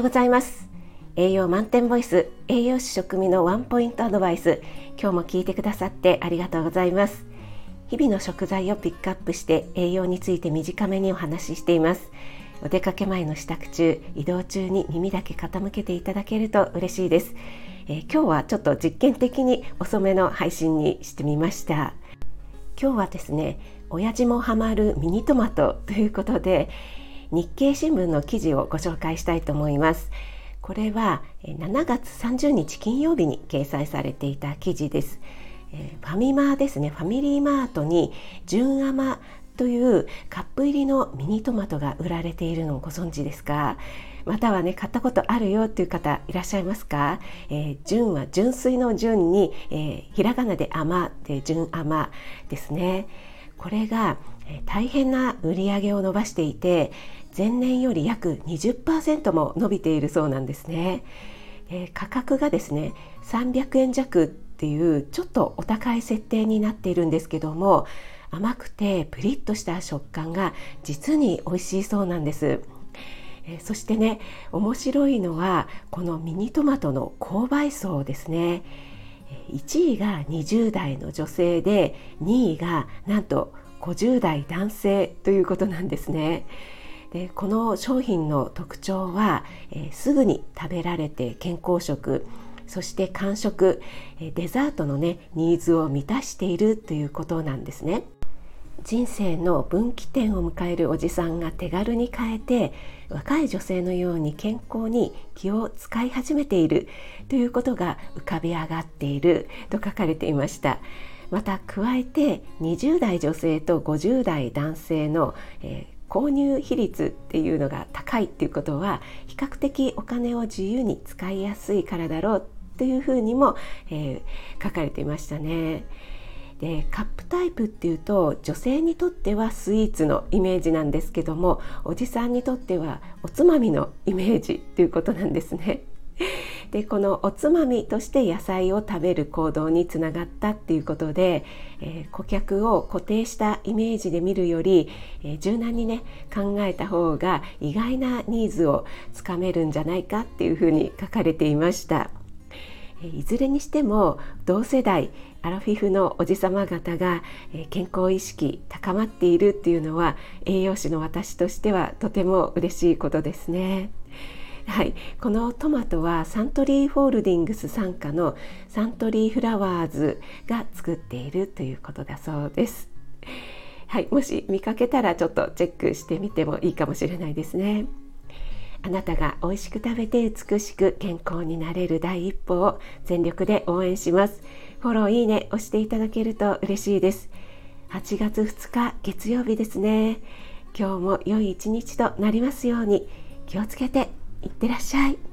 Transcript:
ようございます。栄養満点ボイス栄養士食味のワンポイントアドバイス今日も聞いてくださってありがとうございます。日々の食材をピックアップして栄養について短めにお話ししています。お出かけ前の支度中移動中に耳だけ傾けていただけると嬉しいです、えー、今日はちょっと実験的に遅めの配信にしてみました。今日はですね親父もハマるミニトマトということで日経新聞の記事をご紹介したいと思います。これは7月30日金曜日に掲載されていた記事です。ファミマですねファミリーマートに純甘というカップ入りのミニトマトが売られているのをご存知ですか？またはね買ったことあるよっていう方いらっしゃいますか、えー、純は純粋の純に、えー、ひらがなで甘で純甘ですねこれが、大変な売り上げを伸ばしていて前年より約20%も伸びているそうなんですね。えー、価格がですね300円弱っていうちょっとお高い設定になっているんですけども甘くてプリッとした食感が実に美味しいそうなんです。えー、そしてね面白いのはこのミニトマトの購買層ですね。1位が20代の女性で2位がなんと50代男性ということなんですね。でこの商品の特徴は、えー、すぐに食べられて健康食そして間食えデザートのねニーズを満たしているということなんですね。人生の分岐点を迎えるおじさんが手軽に変えて若い女性のように健康に気を使い始めているということが浮かび上がっていると書かれていましたまた加えて20代女性と50代男性の、えー購入比率っていうのが高いっていうことは比較的お金を自由に使いやすいからだろうっていうふうにも、えー、書かれていましたね。でカップタイプっていうと女性にとってはスイーツのイメージなんですけどもおじさんにとってはおつまみのイメージっていうことなんですね。でこのおつまみとして野菜を食べる行動につながったっていうことで、えー、顧客を固定したイメージで見るより、えー、柔軟にね考えた方が意外なニーズをつかめるんじゃないかっていうふうに書かれていました。いずれにしても同世代アラフィフのおじさま方が健康意識高まっているっていうのは栄養士の私としてはとても嬉しいことですね。はい、このトマトはサントリーホールディングス傘下のサントリーフラワーズが作っているということだそうです。はい、もし見かけたらちょっとチェックしてみてもいいかもしれないですね。あなたが美味しく食べて美しく健康になれる第一歩を全力で応援します。フォローいいね押していただけると嬉しいです。8月2日月曜日ですね。今日も良い一日となりますように気をつけていってらっしゃい。